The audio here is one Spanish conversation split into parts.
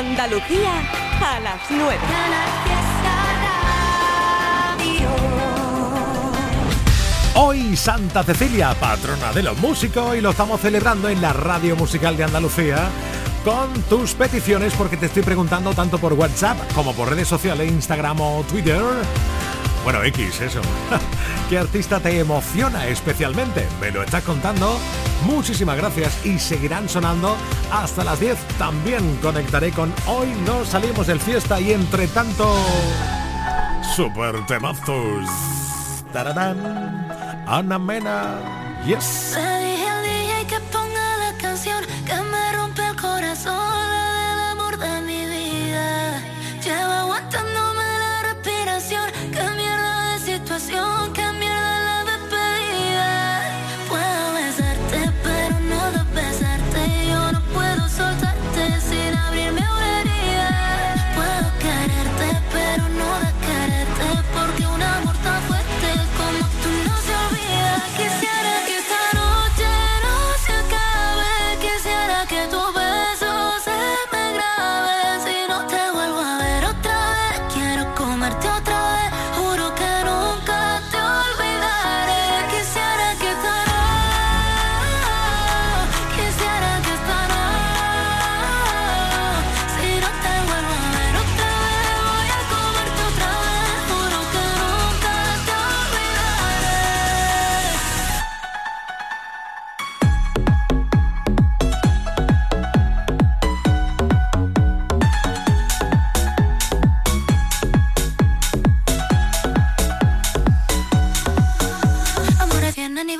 Andalucía a las 9. Hoy Santa Cecilia, patrona de los músicos, y lo estamos celebrando en la Radio Musical de Andalucía con tus peticiones porque te estoy preguntando tanto por WhatsApp como por redes sociales, Instagram o Twitter. Bueno, X, eso. ¿Qué artista te emociona especialmente? Me lo estás contando. Muchísimas gracias y seguirán sonando hasta las 10. También conectaré con Hoy no salimos del fiesta y entre tanto... Super temazos. Tararán. Ana Mena. Yes.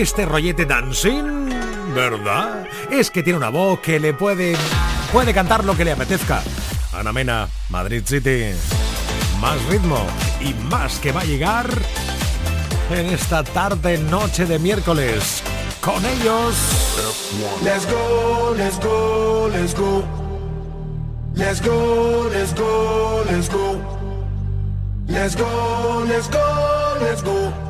Este rollete dancing, ¿verdad? Es que tiene una voz que le puede, puede cantar lo que le apetezca. Ana Mena, Madrid City. Más ritmo y más que va a llegar en esta tarde noche de miércoles. Con ellos. Let's go, let's go, let's go. Let's go, let's go, let's go. Let's go, let's go, let's go.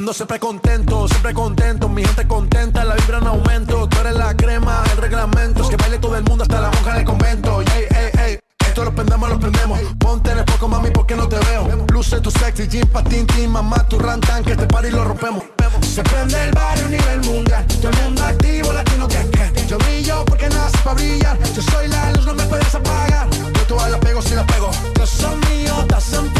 Ando siempre contento, siempre contento, mi gente contenta, la vibra en aumento, tú eres la crema, el reglamento, es que baile todo el mundo hasta la monja del convento, ey, ey, ey, esto lo prendemos, lo prendemos, ponte en el poco mami porque no te veo, luce tu sexy, jean, patin, tin, mamá, tu rantan, que este party lo rompemos, se prende el barrio a nivel mundial, todo el mundo activo, latino que que, yo brillo porque nace para brillar, yo soy la luz, no me puedes apagar, yo todas la pego si la pego, yo soy mío, estás en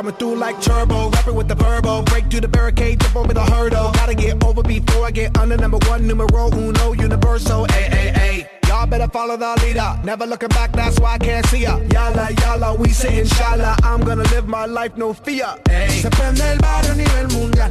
Coming through like turbo, rapping with the verbo. Break through the barricade, jump over the hurdle. Gotta get over before I get under number one, numero uno, universal. Ay, ay, ay. Y'all better follow the leader. Never looking back, that's why I can't see ya. Yala, yala, we say inshallah. I'm gonna live my life, no fear. Ey. Se prende el barrio a nivel mundial.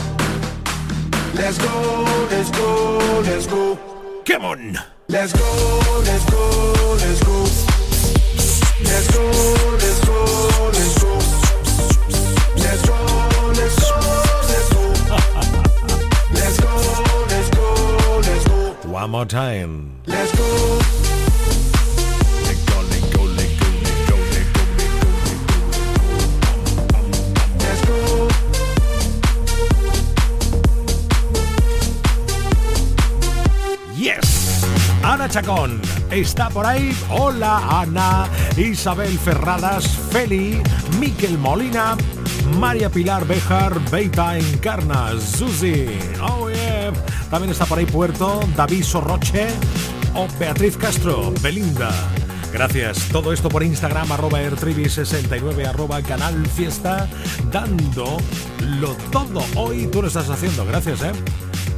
Let's go, let's go, let's go. Come on. Let's go, let's go, let's go. Let's go, let's go, let's go. Let's go, let's go, let's go. Let's go, let's go, let's go. One more time. Let's go. Ana Chacón está por ahí. Hola Ana, Isabel Ferradas, Feli, Miquel Molina, María Pilar Bejar, Beita Encarna, Susi. Oh yeah. También está por ahí Puerto, David Sorroche o Beatriz Castro, Belinda. Gracias. Todo esto por Instagram, arroba airtribi69, arroba canal fiesta, dando lo todo. Hoy tú lo estás haciendo. Gracias, ¿eh?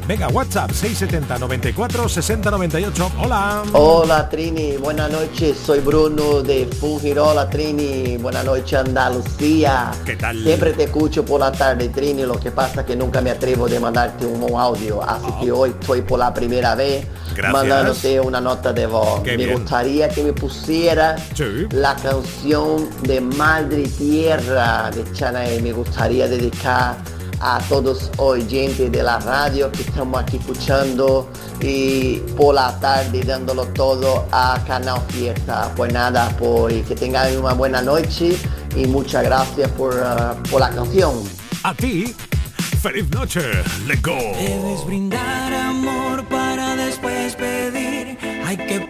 Venga, WhatsApp 670 94 60 98. Hola. Hola Trini, buenas noches, soy Bruno de Fujirola Trini, buenas noches Andalucía. ¿Qué tal? Siempre te escucho por la tarde Trini, lo que pasa es que nunca me atrevo de mandarte un audio, así que hoy estoy por la primera vez Gracias. mandándote una nota de voz. Qué me bien. gustaría que me pusiera Sí. la canción de Madre Tierra de Chanae, me gustaría dedicar a todos oyentes de la radio que estamos aquí escuchando y por la tarde dándolo todo a Canal Fiesta. Pues nada, pues que tengan una buena noche y muchas gracias por, ah, por la canción. A ti, feliz noche. Let go. Debes brindar amor para después pedir. Hay que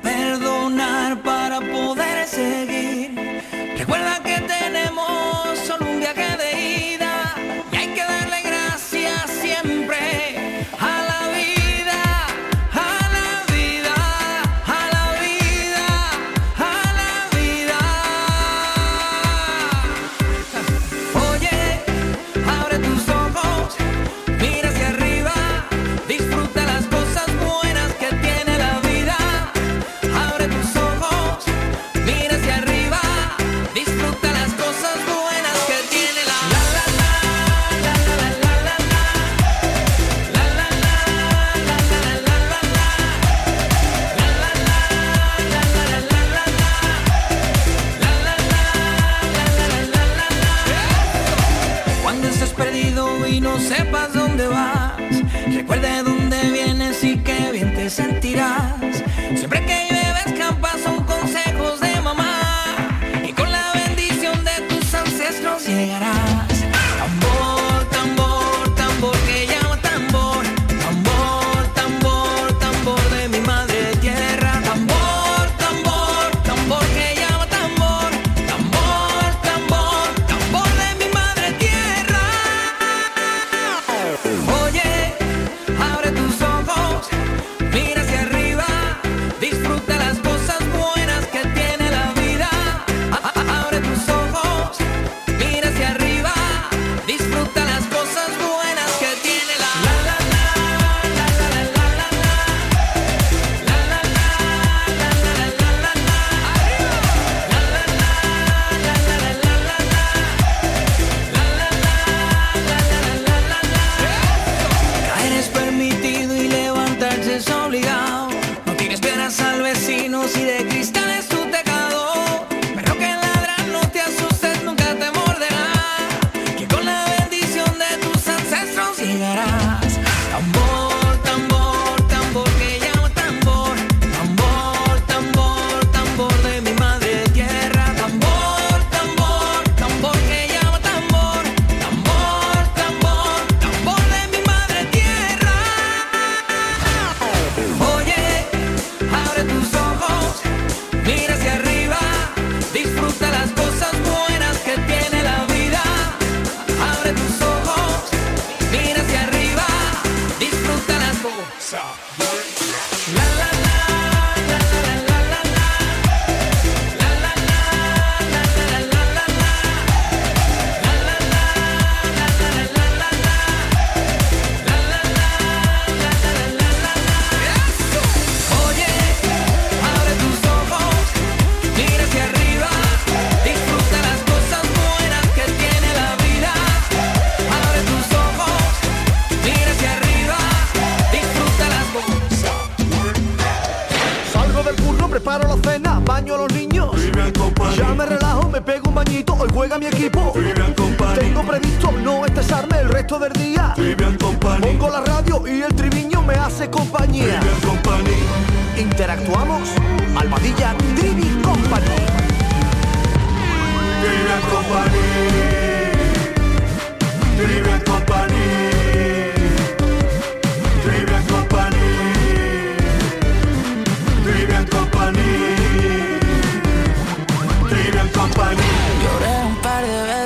baño a los niños. Ya me relajo, me pego un bañito, hoy juega mi equipo. Tengo previsto no estresarme el resto del día. Pongo la radio y el triviño me hace compañía. Interactuamos, Almadilla Trivi Company. Lloré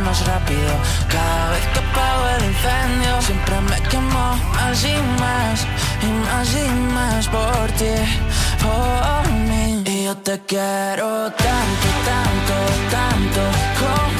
más rápido. Cada vez que apago el incendio, siempre me quemo más y más, y más y más por ti, por mí. Y yo te quiero tanto, tanto, tanto, como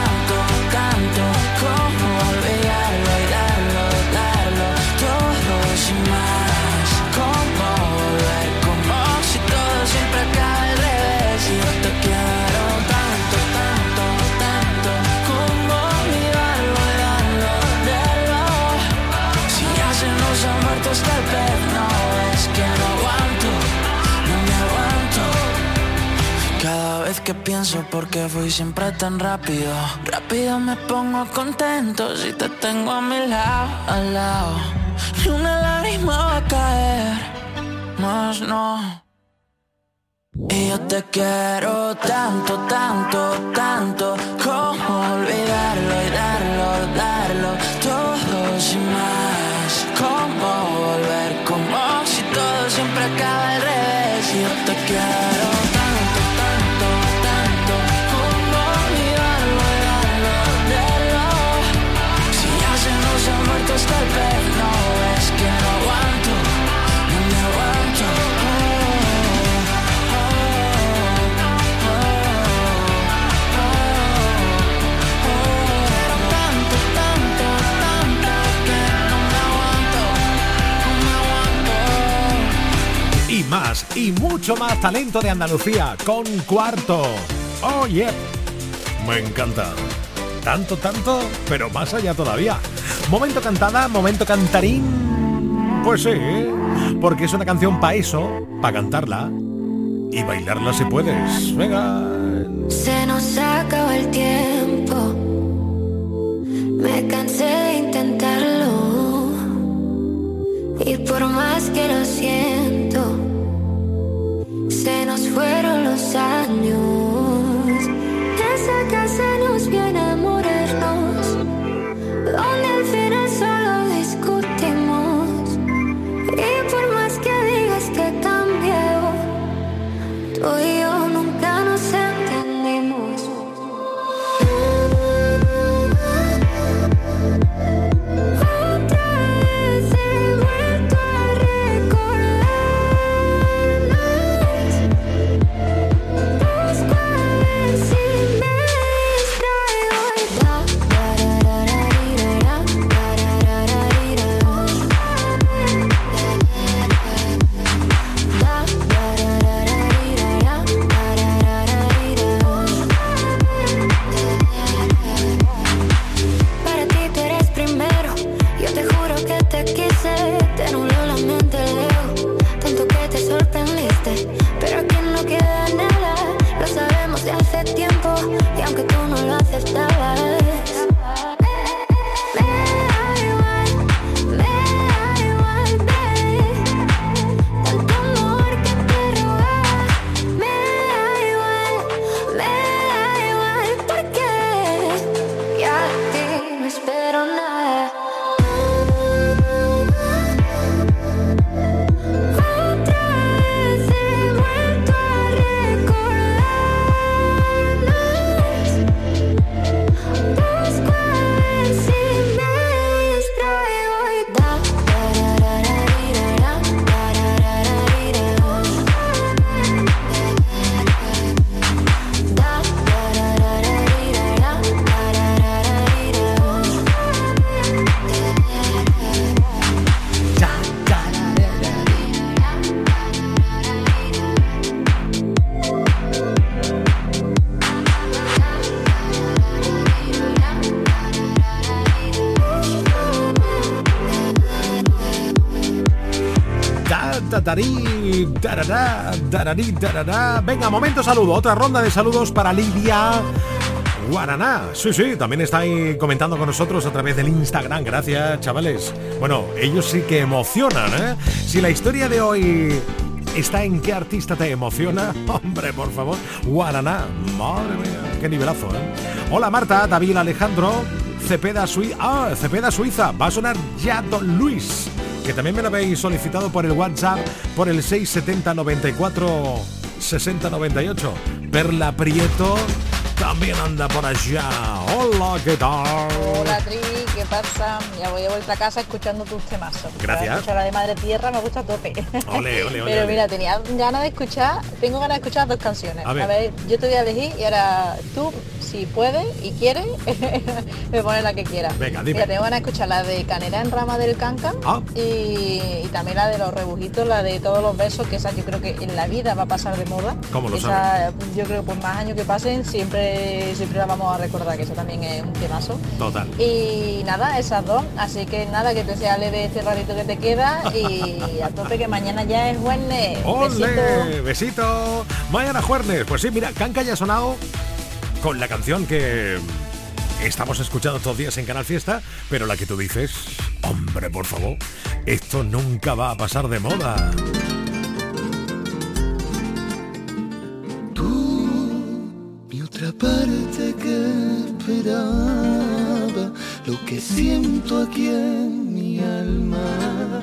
tanto Como olvidarlo que pienso por qué fui siempre tan rápido. Rápido me pongo contento si te tengo a mi lado, al lado. Ni una lágrima va a caer, más no. Y yo te quiero tanto, tanto, tanto Como olvidarlo y darlo, darlo Todo sin más Como volver, como si todo siempre acaba y mucho más talento de Andalucía con cuarto. Oh, yeah. Me encanta. Tanto, tanto, pero más allá todavía. Momento cantada, momento cantarín. Pues sí, porque es una canción para eso, para cantarla. y bailarla si puedes. Venga. Se nos acaba el tiempo. Me cansé de intentarlo. Y por más que lo siento, se nos fueron los años. Venga, momento saludo. Otra ronda de saludos para Lidia. Guaraná, sí, sí, también está ahí comentando con nosotros a través del Instagram. Gracias, chavales. Bueno, ellos sí que emocionan, ¿eh? Si la historia de hoy está en qué artista te emociona, hombre, por favor, Guaraná. Madre mía, qué nivelazo, ¿eh? Hola Marta, David Alejandro, Cepeda Suiza. Ah, Cepeda Suiza. Va a sonar ya Don Luis que también me lo habéis solicitado por el WhatsApp por el 670 94 60 98. Perla Prieto también anda por allá. Hola, ¿qué tal? Hola Tri, ¿qué pasa? Ya voy de vuelta a casa escuchando tus temazos. Gracias. La de Madre Tierra me gusta a tope. Ole, ole, ole, Pero mira, tenía ganas de escuchar, tengo ganas de escuchar dos canciones. A ver. yo te voy a elegir y ahora tú, si puedes y quieres, me pones la que quieras. Venga, dime. Mira, tengo ganas de escuchar la de Canela en Rama del Canca Ah. y, y también la de los rebujitos, la de todos los besos, que esa yo creo que en la vida va a pasar de moda. ¿Cómo lo esa, Yo creo que por más años que pasen, siempre, siempre la vamos a recordar, que eso también es un temazo. Total. Y nada, esas dos. Así que nada, que te sea leve este ratito que te queda y a tope que mañana ya es jueves. ¡Ole! Besito. Mañana jueves. Pues sí, mira, Canca ya ha sonado con la canción que estamos escuchando todos días en Canal Fiesta, pero la que tú dices, hombre, por favor, esto nunca va a pasar de moda. Mi otra parte que esperaba, lo que siento aquí en mi alma,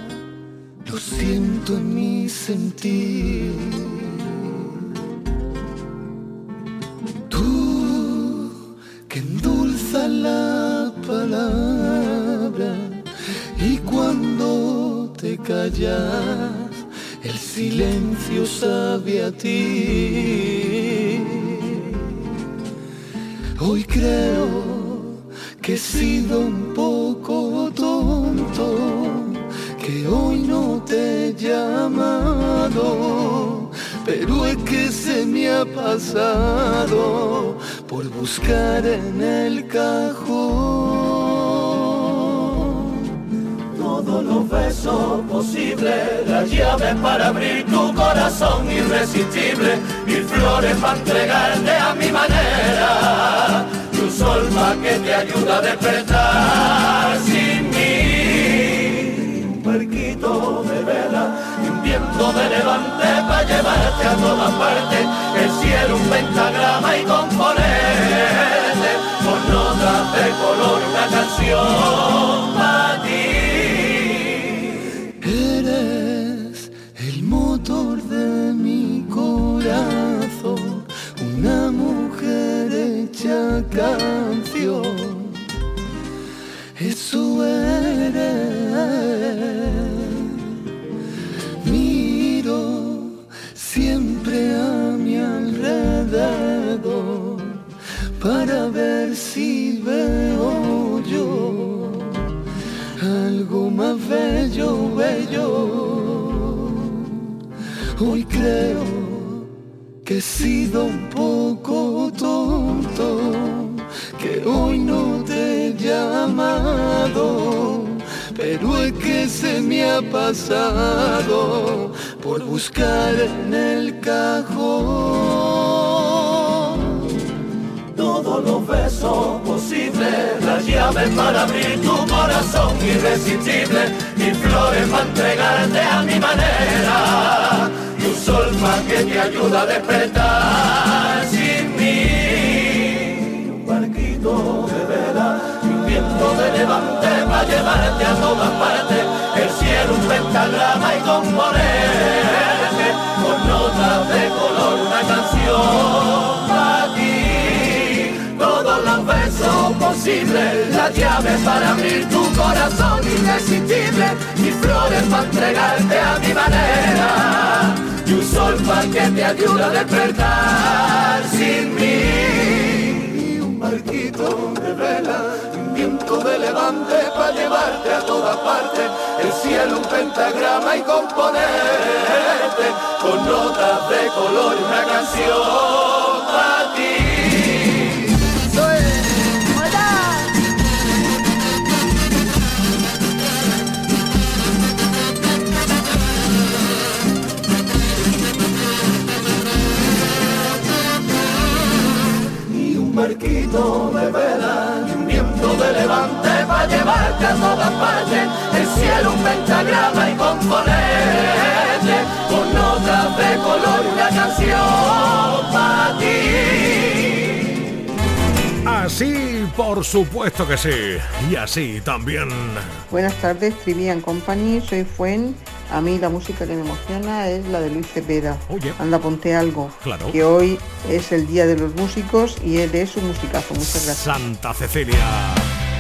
lo siento en mi sentir. El silencio sabe a ti. Hoy creo que he sido un poco tonto, que hoy no te he llamado, pero es que se me ha pasado por buscar en el cajón todos los besos posibles, la llave para abrir tu corazón irresistible, mil flores para entregarte a mi manera, tu sol pa' que te ayuda a despertar sin mí, un barquito de vela, un viento de levante para llevarte a todas partes, el cielo un pentagrama y componerte con notas de color una canción por supuesto que sí. Y así también. Buenas tardes, Trivian Company, soy Fuen. A mí la música que me emociona es la de Luis Cepeda. Oye. Anda, ponte algo. Claro. Que hoy es el Día de los Músicos y él es un musicazo. Muchas gracias. Santa Cecilia.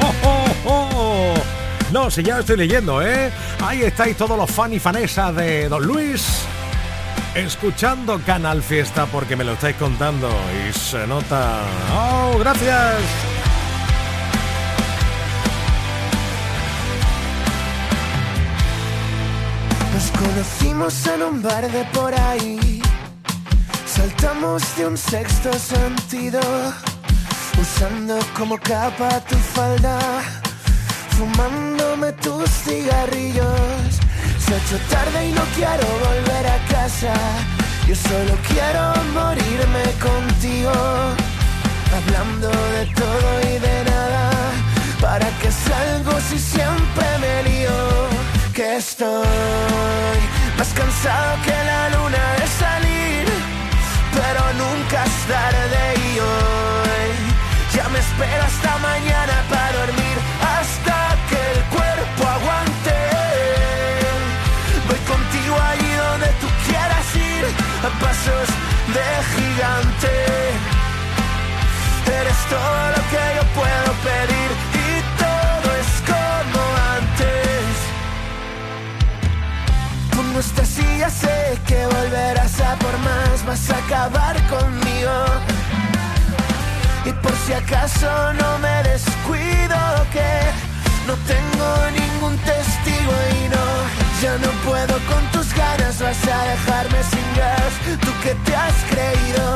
¡Oh, oh, oh! No, si ya lo estoy leyendo, ¿eh? Ahí estáis todos los fan y fanesas de Don Luis. Escuchando Canal Fiesta porque me lo estáis contando y se nota. ¡Oh, gracias! Nos conocimos en un bar de por ahí. Saltamos de un sexto sentido. Usando como capa tu falda. Fumándome tus cigarrillos. Se ha hecho tarde y no quiero volver a casa. Yo solo quiero morirme contigo. Hablando de todo y de nada. ¿Para qué salgo si siempre me lío? Que estoy más cansado que la luna de salir. Pero nunca es tarde y hoy ya me espero hasta mañana para dormir. Vas a acabar conmigo. Y por si acaso no me descuido que no tengo ningún testigo y no, ya no puedo con tus ganas, vas a dejarme sin gas, tú que te has creído.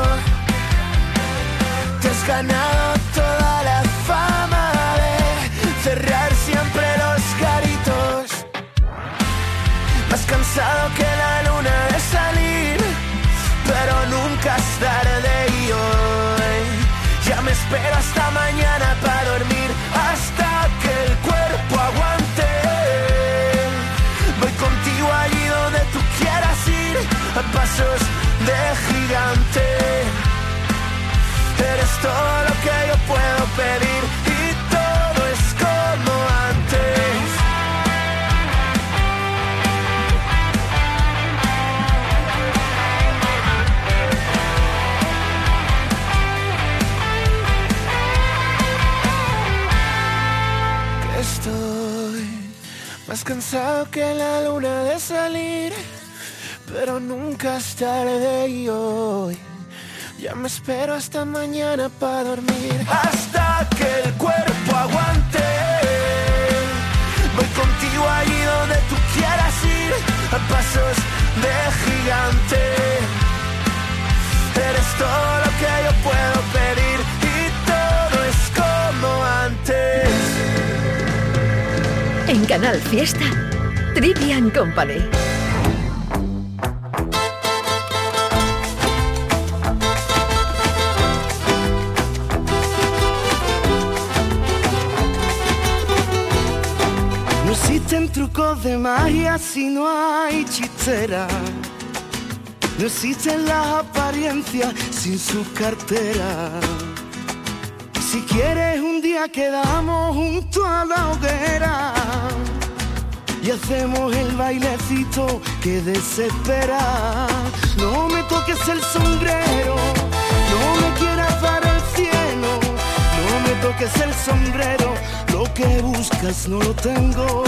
Te has ganado toda la fama de cerrar siempre los garitos. pero hasta mañana para dormir, hasta que el cuerpo aguante. Voy contigo allí donde tú quieras ir, a pasos de gigante. Eres todo lo que yo puedo pedir más cansado que la luna de salir, pero nunca es tarde y hoy. Ya me espero hasta mañana para dormir. Hasta que el cuerpo aguante. Voy contigo allí donde tú quieras ir. A pasos de gigante. Canal Fiesta, Trivian Company. No existen trucos de magia si no hay chistera. No existen las apariencias sin su cartera. Si quieres un quedamos junto a la hoguera y hacemos el bailecito que desespera. No me toques el sombrero, no me quieras dar el cielo, no me toques el sombrero, lo que buscas no lo tengo.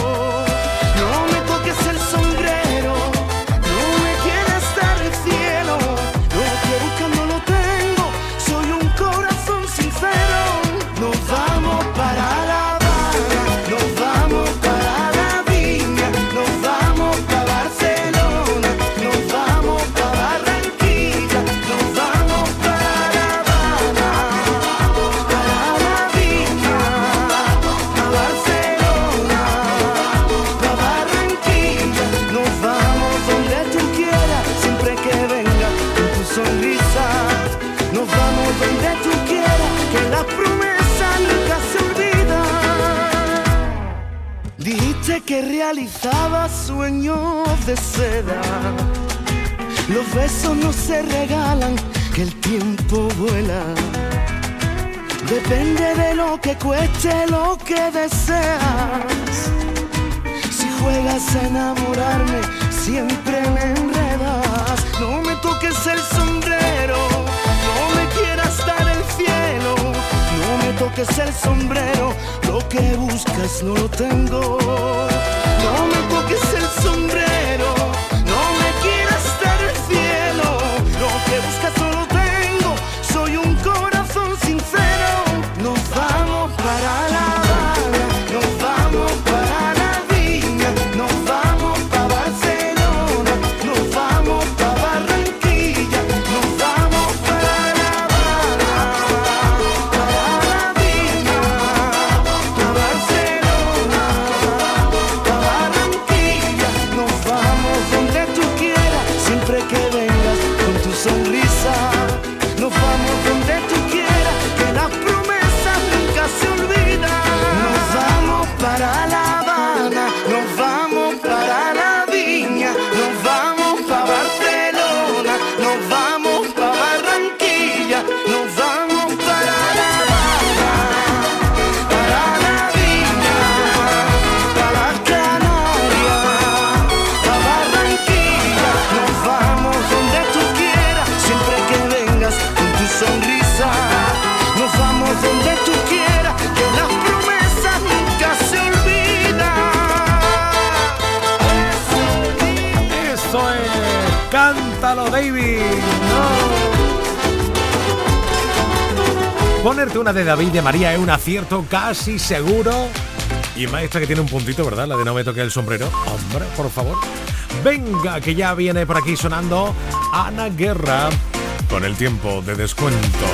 Que realizaba sueños de seda. Los besos no se regalan, que el tiempo vuela. Depende de lo que cueste lo que deseas. Si juegas a enamorarme, siempre me El sombrero, lo que buscas no lo tengo. No me toques el sombrero, Una de David de María es un acierto casi seguro. Y maestra que tiene un puntito, ¿verdad? La de no me toque el sombrero. Hombre, por favor. Venga, que ya viene por aquí sonando Ana Guerra con el tiempo de descuento.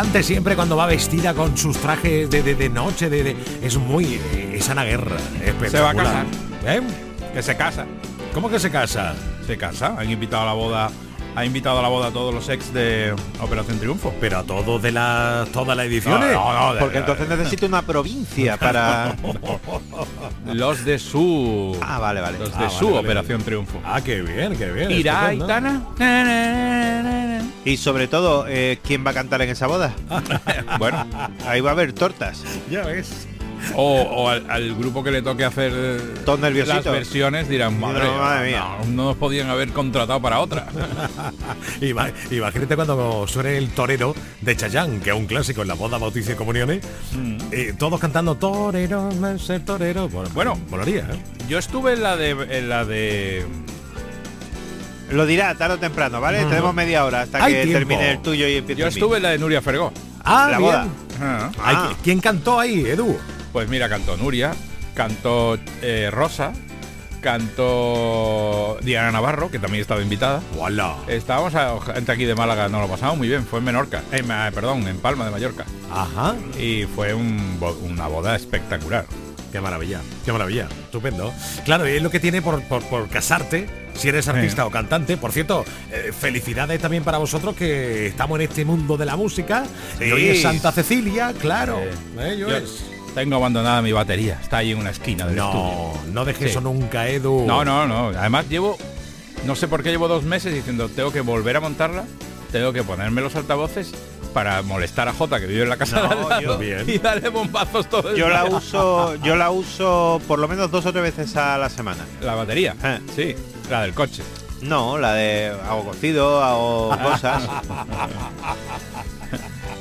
Elegante siempre cuando va vestida con sus trajes de, de- de noche, de, de- es muy... eh, es Ana Guerra, espectacular. Se va a casar. ¿Eh? Que se casa. ¿Cómo que se casa? Se casa. Han invitado a la boda. Ha invitado a la boda a todos los ex de Operación Triunfo. Pero a todos de la, todas las ediciones. No, no, no, de- Porque entonces necesito una provincia para. Los de su. Ah, vale, vale. Los de Ah, su vale, vale. Operación Triunfo. Ah, qué bien, qué bien. Irá. Aitana. Y sobre todo, eh, ¿quién va a cantar en esa boda? Bueno, Ahí va a haber tortas. Ya ves. o, o al, al grupo que le toque hacer eh, Todos las versiones dirán, madre, No, madre mía. no, no nos podían haber contratado para otra. Ima- Imagínate cuando suene el torero de Chayán, que es un clásico en la boda, bautizo y comuniones. Mm. eh, todos cantando torero, ser torero. Bueno, Bueno. molaría, ¿eh? Yo estuve en la de en la de Lo dirá tarde o temprano, ¿vale? Tenemos media hora hasta Hay que tiempo. termine el tuyo y empiece yo el mío. estuve en la de Nuria Fergó. Ah, La bien. boda. Ah. Ah. ¿Quién cantó ahí, Edu? Pues mira, cantó Nuria, cantó eh, Rosa, cantó Diana Navarro, que también estaba invitada. ¡Wala! Estábamos a, gente aquí de Málaga, nos lo pasamos muy bien, fue en Menorca, eh, perdón, en Palma de Mallorca. Ajá. Y fue un una boda espectacular. Qué maravilla, qué maravilla. Estupendo. Claro, y es lo que tiene por, por, por casarte, si eres artista Sí. o cantante. Por cierto, eh, felicidades también para vosotros que estamos en este mundo de la música. Y Sí. hoy es Santa Cecilia, claro. ¿Eh, Yo tengo abandonada mi batería, está ahí en una esquina del estudio. No, no dejes Sí. eso nunca, Edu. No, no, no. Además llevo, no sé por qué llevo dos meses diciendo, tengo que volver a montarla, tengo que ponerme los altavoces para molestar a Jota que vive en la casa No, de al lado, yo- Bien. y darle bombazos todo el Yo la uso, yo la uso por lo menos dos o tres veces a la semana. La batería, Eh. sí, la del coche. No, la de hago cocido, hago cosas.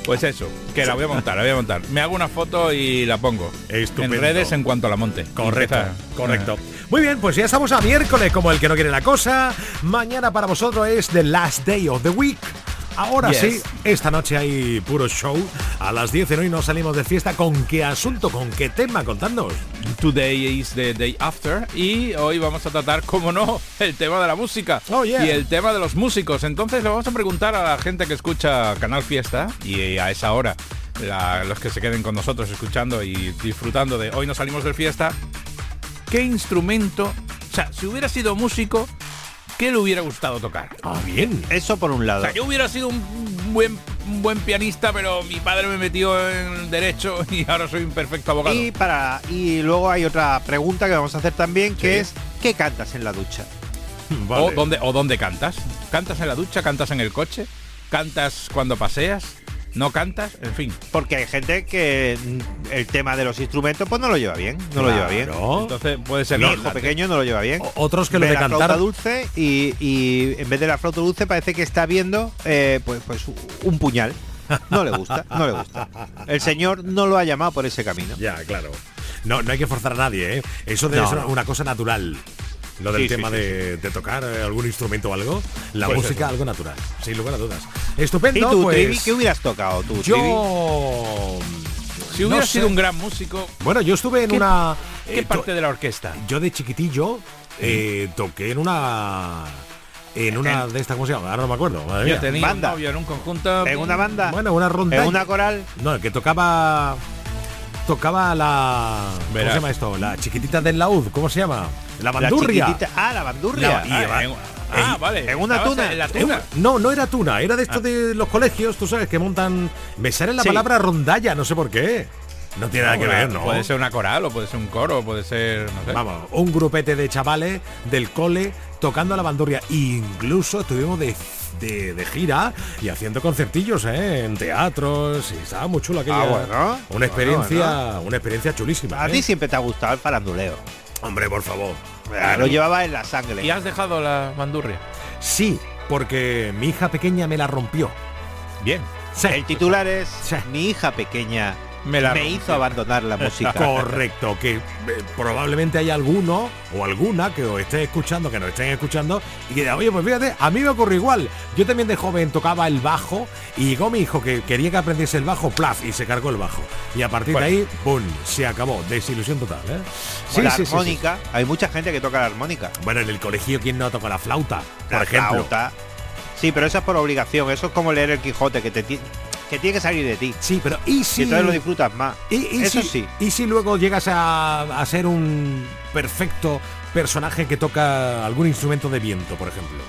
Pues eso, que la voy a montar, la voy a montar. Me hago una foto y la pongo Estupendo. en redes en cuanto la monte. Correcto, correcto. Muy bien, pues ya estamos a miércoles como el que no quiere la cosa. Mañana para vosotros es the last day of the week. Ahora Yes. sí, esta noche hay puro show. A las 10 en hoy nos salimos de fiesta. ¿Con qué asunto? ¿Con qué tema? Contadnos. Today is the day after y hoy vamos a tratar, como no, el tema de la música Oh, yeah. y el tema de los músicos. Entonces le vamos a preguntar a la gente que escucha Canal Fiesta y a esa hora, la- los que se queden con nosotros escuchando y disfrutando de hoy nos salimos de fiesta, ¿qué instrumento, o sea, si hubiera sido músico, ¿qué le hubiera gustado tocar? Ah, bien. Eso por un O lado. sea, yo hubiera sido un buen, un buen pianista, pero mi padre me metió en derecho y ahora soy un perfecto abogado. Y para y luego hay otra pregunta que vamos a hacer también, que Sí. es ¿qué cantas en la ducha? Vale. O, dónde, ¿O dónde cantas? ¿Cantas en la ducha? ¿Cantas en el coche? ¿Cantas cuando paseas? ¿No cantas? En fin. Porque hay gente que el tema de los instrumentos pues no lo lleva bien, no lo lleva bien. Entonces puede ser Mi hijo pequeño no lo lleva bien. O- Otros que lo de la flauta cantar. dulce y, y en vez de la flauta dulce parece que está viendo eh, pues, pues un puñal. No le gusta, no le gusta. El señor no lo ha llamado por ese camino. Ya, claro. No, no hay que forzar a nadie, ¿eh? Eso debe No, ser no. una cosa natural. Lo del Sí, tema sí, de, de tocar eh, algún instrumento o algo. La Pues música, eso. algo natural. Sin lugar a dudas. ¿Y Estupendo, tú, pues. Trivi, qué hubieras tocado tú, Trivi? Yo. Si hubiera no sé. sido un gran músico, Bueno, yo estuve en ¿Qué- una. ¿qué eh, to- parte de la orquesta? Yo de chiquitillo eh, toqué en una. En una de estas, ¿cómo se llama? Ahora no me acuerdo. madre Yo tenía Banda. un novio en un conjunto. ¿En una banda? Bueno, una ronda. ¿En una coral? No, el que tocaba. Tocaba la. ¿Cómo Verás. se llama esto? La chiquitita del laúd. ¿Cómo se llama? La bandurria. ah, la bandurria. La- y- Ah, en- ah, vale. en una Estabas tuna. En la Eh, tuna. No, no era tuna, era de esto de los colegios, tú sabes, que montan. Me sale la Sí. palabra rondalla, no sé por qué. No tiene nada que ver, ¿no? Puede ser una coral o puede ser un coro, puede ser. No sé. Vamos, un grupete de chavales del cole tocando la bandurria. Incluso estuvimos de, de, de gira y haciendo concertillos ¿eh? en teatros. Y estaba muy chulo aquella. Ah, bueno. Una experiencia, Bueno, una experiencia chulísima. A ¿eh? ti siempre te ha gustado el faranduleo. Hombre, por favor. Lo llevaba en la sangre. ¿Y has dejado la bandurria? Sí, porque mi hija pequeña me la rompió. Bien. Sí. El titular es Sí. Mi hija pequeña Me la me rompió". hizo abandonar la música. Correcto, que eh, probablemente hay alguno o alguna que os esté escuchando, que nos estén escuchando y que oye, pues fíjate, a mí me ocurrió igual. Yo también de joven tocaba el bajo y llegó mi hijo que quería que aprendiese el bajo, plaf, y se cargó el bajo. Y a partir Bueno. de ahí, ¡pum! Se acabó. Desilusión total, ¿eh? Sí, la sí, sí, sí. armónica. Hay mucha gente que toca la armónica. Bueno, en el colegio, ¿quién no toca la flauta? Por La ejemplo. flauta. Sí, pero eso es por obligación. Eso es como leer el Quijote, que te que tiene que salir de ti. Sí, pero ¿y si... Y entonces lo disfrutas más. Y, y Eso si, sí. Y si luego llegas a, a ser un perfecto personaje que toca algún instrumento de viento, por ejemplo.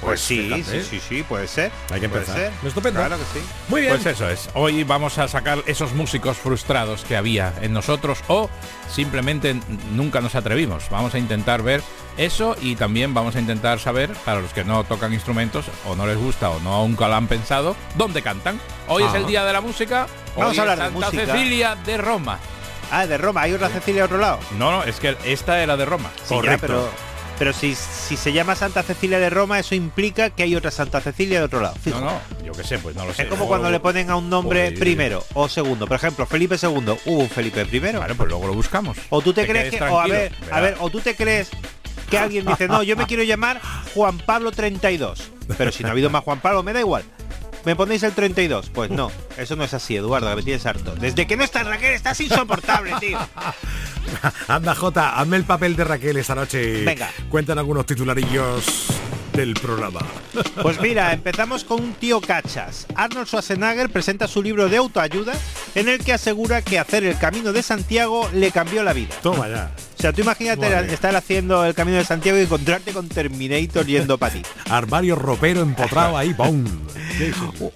Pues sí, fíjate. sí, sí, sí, puede ser. Hay que Puede empezar. ser. Estupendo. Claro que sí. Muy bien. Pues eso es. Hoy vamos a sacar esos músicos frustrados que había en nosotros o simplemente nunca nos atrevimos. Vamos a intentar ver eso y también vamos a intentar saber, para los que no tocan instrumentos o no les gusta o no nunca lo han pensado, dónde cantan. Hoy es Ah. el día de la música. Vamos Hoy a hablar es de Santa música. Cecilia de Roma. Ah, de Roma. ¿Hay otra Cecilia a otro lado? No, no, es que esta era de Roma. Sí, ya, pero pero si, si se llama Santa Cecilia de Roma, eso implica que hay otra Santa Cecilia de otro lado. Fijo. No, no, yo qué sé, pues no lo sé. Es como cuando le ponen a un nombre Joder. primero o segundo. Por ejemplo, Felipe II. Hubo un Felipe primero. Vale, pues luego lo buscamos. O tú te, Te crees que, o a ver, a ver, o tú te crees que alguien dice, no, yo me quiero llamar Juan Pablo 32. Pero si no ha habido más Juan Pablo, me da igual. ¿Me ponéis el 32? Pues no, eso no es así, Eduardo, que me tienes harto. Desde que no estás Raquel, estás insoportable, tío. Anda, Jota, hazme el papel de Raquel esta noche. Venga. Cuentan algunos titularillos del programa. Pues mira, empezamos con un tío cachas. Arnold Schwarzenegger presenta su libro de autoayuda en el que asegura que hacer el camino de Santiago le cambió la vida. Toma ya. O sea, tú imagínate Vale. estar haciendo el camino de Santiago y encontrarte con Terminator yendo para ti. Armario ropero empotrado ahí, ¡pum!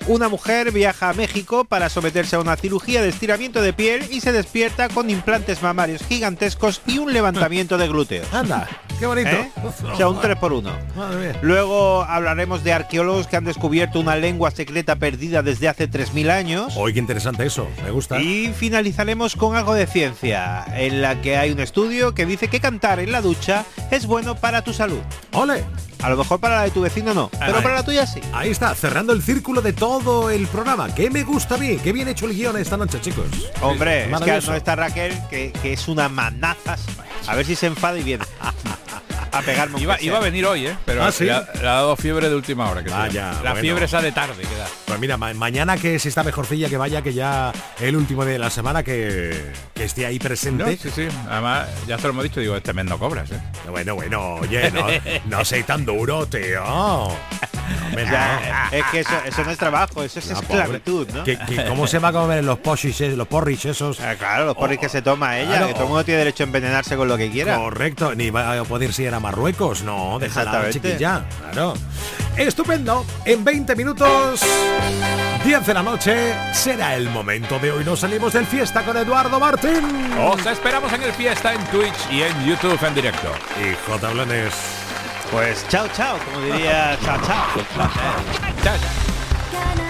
Una mujer viaja a México para someterse a una cirugía de estiramiento de piel y se despierta con implantes mamarios gigantescos y un levantamiento de glúteos. Anda, qué bonito. ¿Eh? O sea, un 3 por 1 Madre mía. Luego hablaremos de arqueólogos que han descubierto una lengua secreta perdida desde hace 3.000 años. Hoy qué interesante eso, me gusta. Y finalizaremos con algo de ciencia, en la que hay un estudio que dice que cantar en la ducha es bueno para tu salud. ¡Ole! A lo mejor para la de tu vecino no, pero para la tuya sí. Ahí está, cerrando el círculo de todo el programa. ¿Qué me gusta a mí? Qué bien hecho el guion esta noche, chicos. Hombre, es que no está Raquel, que, que es una manazas. A ver si se enfada y viene. A pegarme un Iba, iba a venir hoy, ¿eh? Pero Ah, ¿sí? le, ha, le ha dado fiebre de última hora. Que Vaya, llama. La bueno. fiebre esa de tarde que da. Pues mira, ma- mañana que se está mejorcilla que vaya, que ya el último de la semana que, que esté ahí No, presente. sí, sí. Además, ya se lo hemos dicho, digo, este mes no cobras, ¿eh? Bueno, bueno, oye, no, no soy tan duro, tío. No. Ya, es que eso, eso no es trabajo, eso es No, esclavitud. ¿no? ¿Qué- qué- cómo se va a comer los poshis, eh, los porridge esos? Ah, claro, los porris que se toma ella, Claro. que todo el mundo tiene derecho a envenenarse con lo que quiera. Correcto, ni va a poder ir a Marruecos, no, déjala Exactamente. chiquilla, claro. Estupendo, en 20 minutos, 10 de la noche, será el momento de hoy. Nos salimos del fiesta con Eduardo Martín. Os esperamos en el fiesta en Twitch y en YouTube en directo. Y J. Blanes. Pues chao, chao, como diría chao, chao. Chao, chao.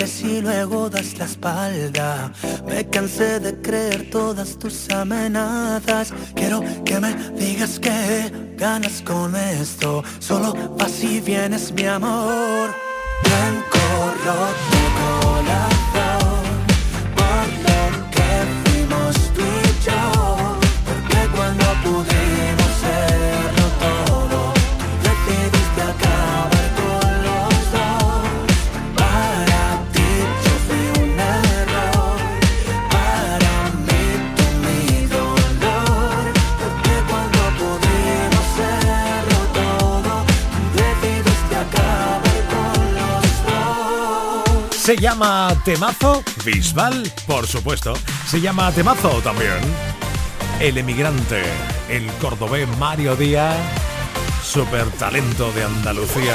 que si luego das la espalda. Me cansé de creer todas tus amenazas. Quiero que me digas que ganas con esto. Solo vas y vienes, mi amor. Blanco roto corazón. Se llama Temazo Bisbal, por supuesto. Se llama Temazo también. El emigrante, el cordobés Mario Díaz, super talento de Andalucía.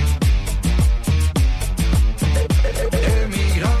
Emigrante,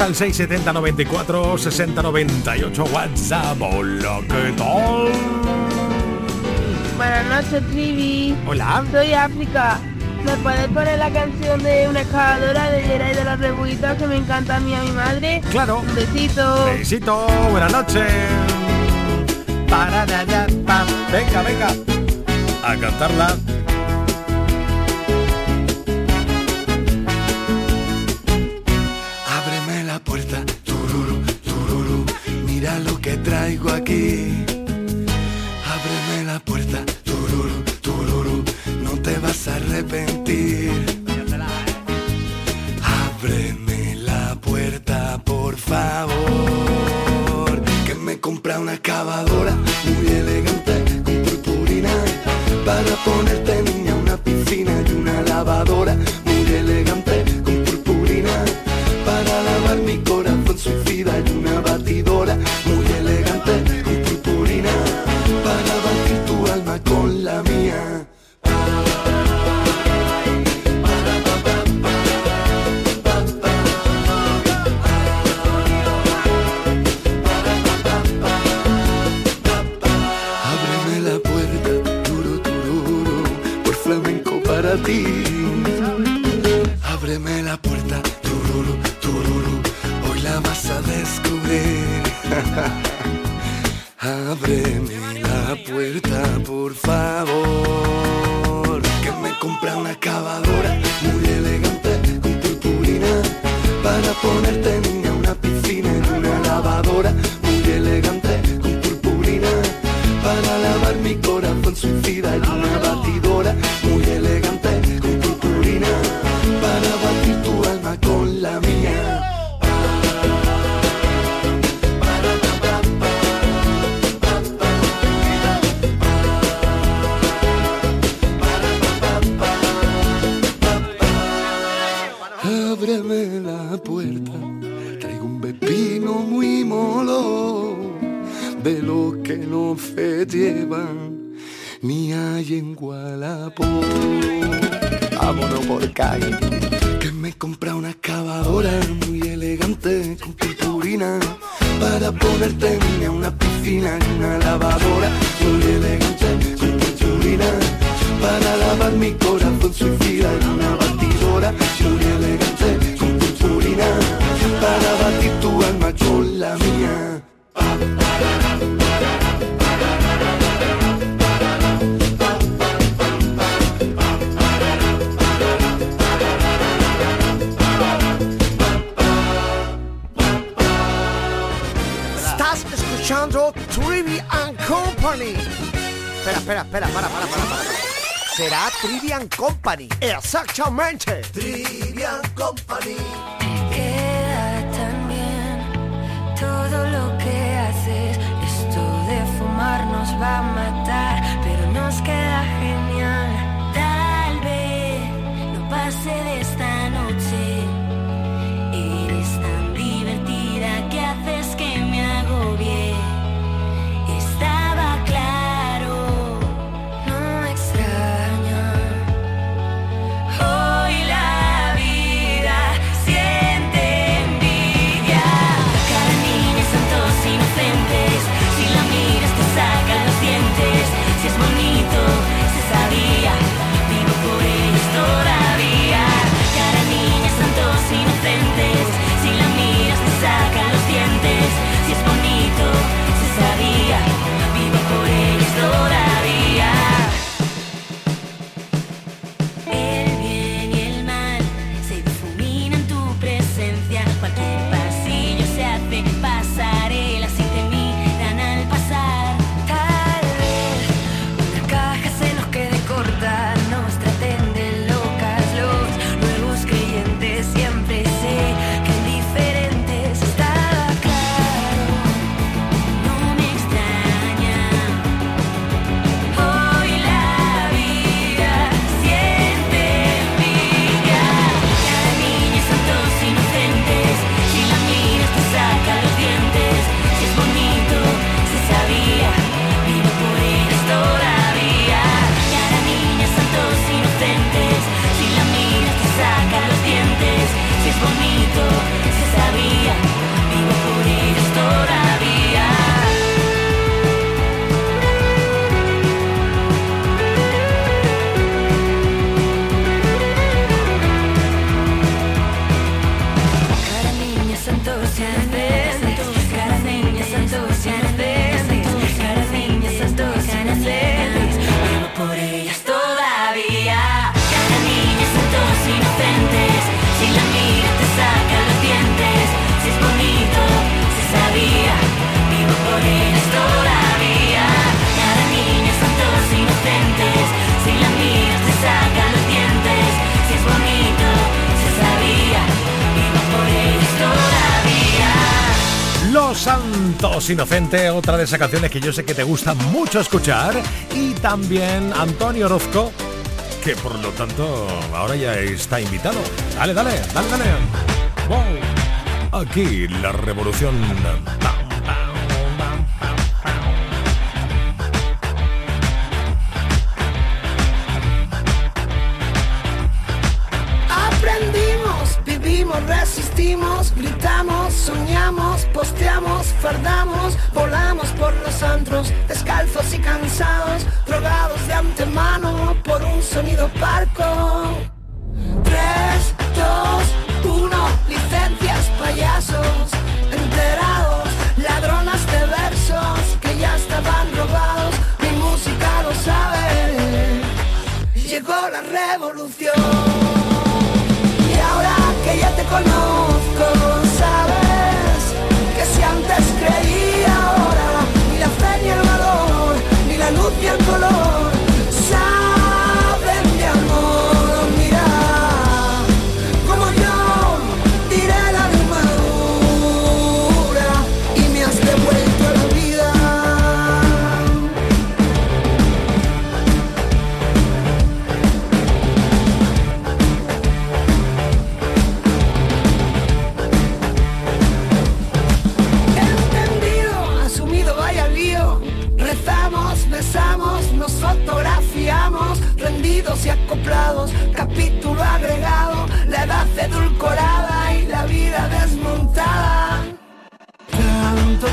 al 670 94 60 98 WhatsApp. Hola, ¿qué tal? Buenas noches, Trivi. Hola. Soy África. ¿Me puedes poner la canción de una excavadora de Geray de los Rebuitos que me encanta a mí y a mi madre? Claro. Un besito. Besito, buenas noches. Venga, venga. A cantarla. Puerta, traigo un pepino muy molo, de lo que no se llevan ni hay en Gualapo. Vámonos por calle, que me compra una excavadora muy elegante con purpurina para ponerte en una piscina en una lavadora muy elegante con purpurina para lavar mi corazón suicida en una batidora muy elegante con con la mía. Estás escuchando Trivia and Company. Espera, espera, espera, para, para, para, para. Será Trivian Company. Exactamente. Trivian Company. Va a matar, pero nos queda genial. Tal vez no pase de esta Santos Inocentes, otra de esas canciones que yo sé que te gusta mucho escuchar. Y también Antonio Orozco, que por lo tanto ahora ya está invitado. Dale, dale, dale, dale. Aquí la revolución. Aprendimos, vivimos, resistimos, gritamos, soñamos, posteamos, fardamos, volamos por los antros, descalzos y cansados, drogados de antemano por un sonido parco. 3, 2, 1, licencias payasos, enterados, ladronas de versos que ya estaban robados, mi música lo sabe, llegó la revolución. Y ahora que ya te conozco, el color.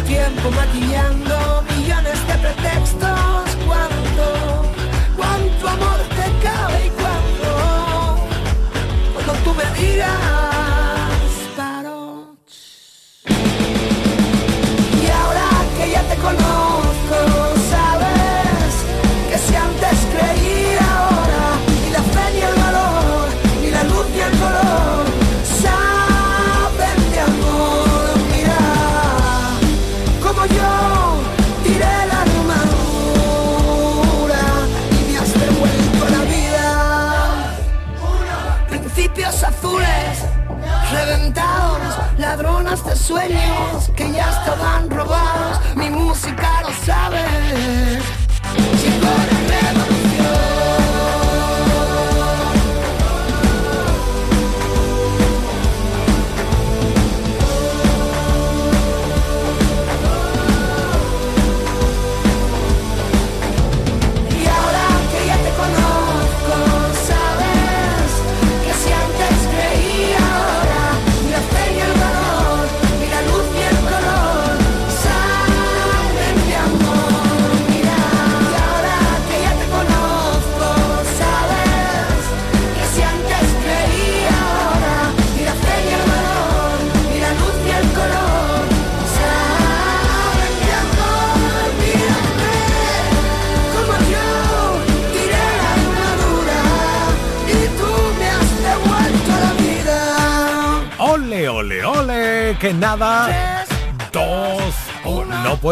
tiempo maquillando.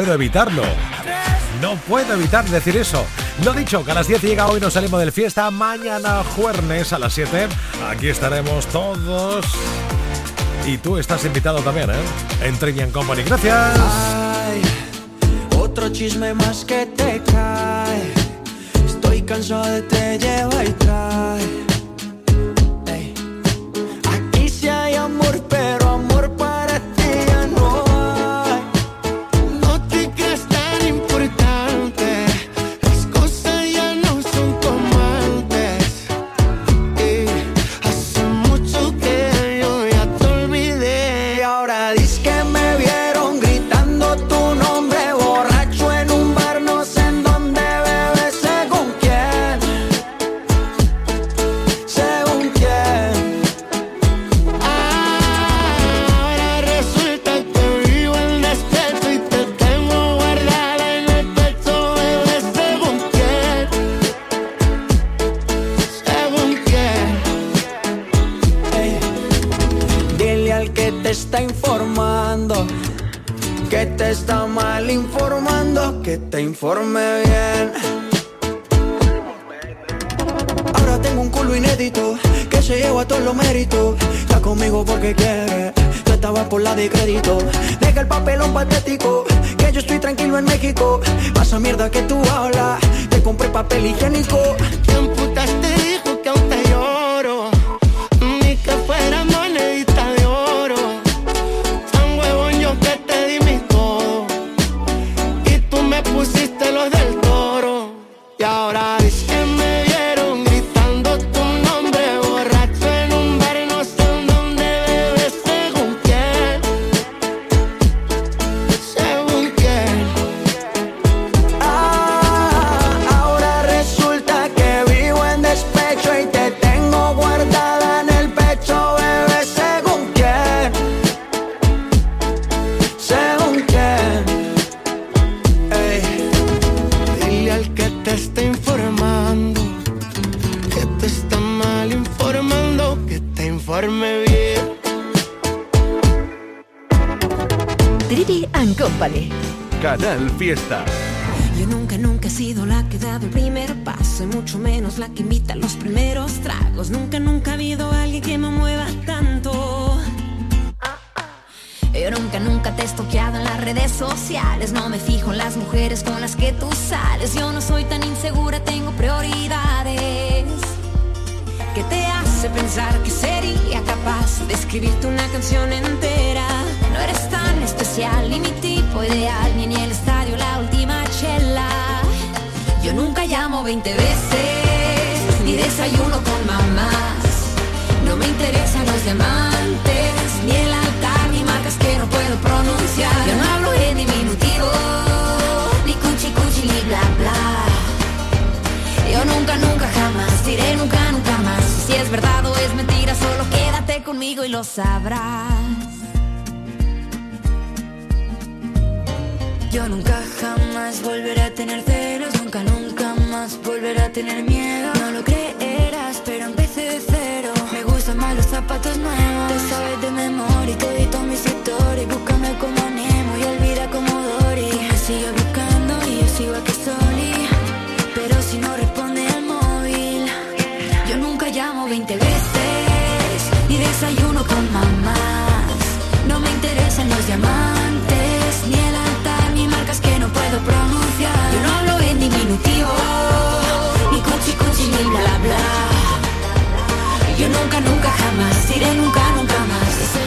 puedo evitarlo. No puedo evitar decir eso. Lo dicho, que a las 10 llega hoy, nos salimos del fiesta. Mañana jueves a las 7. Aquí estaremos todos. Y tú estás invitado también, ¿eh? En Trivian Company. Gracias. Otro chisme más que te cae. Estoy cansado de te lleva y trae está informando, que te está mal informando, que te informe bien. Trivi and Company. Canal Fiesta. Yo nunca, nunca he sido la que daba el primer paso y mucho menos la que invita a los primeros tragos. Nunca, nunca ha habido alguien que me mueva tanto. Yo nunca, nunca te he estoqueado en las redes sociales. No me fijo en las mujeres con las que tú sales. Yo no soy tan insegura, tengo prioridades. ¿Qué te hace pensar que sería capaz de escribirte una canción entera? No eres tan especial, ni mi tipo ideal, ni en el estadio la última chela. Yo nunca llamo 20 veces, ni desayuno con mamás. No me interesan los diamantes, ni el marcas que no puedo pronunciar. Yo no hablo en diminutivo, ni cuchi cuchi, ni bla bla. Yo nunca, nunca, jamás diré nunca, nunca más. Si es verdad o es mentira, solo quédate conmigo y lo sabrás. Yo nunca jamás volveré a tener celos, nunca, nunca más volveré a tener miedo. No lo creerás, pero empecé de cero. Más los zapatos nuevos. Te sabes de memoria y te edito mis historias. Búscame como Nemo y olvida como Dory. Me sigo buscando y yo sigo aquí soli. Pero si no responde al móvil, yo nunca llamo 20 veces. Ni desayuno con mamás. No me interesan los diamantes, ni el altar, ni marcas que no puedo pronunciar. Yo no hablo en diminutivo, ni cuchi cuchi, ni bla bla bla. Yo nunca, nunca, jamás diré nunca,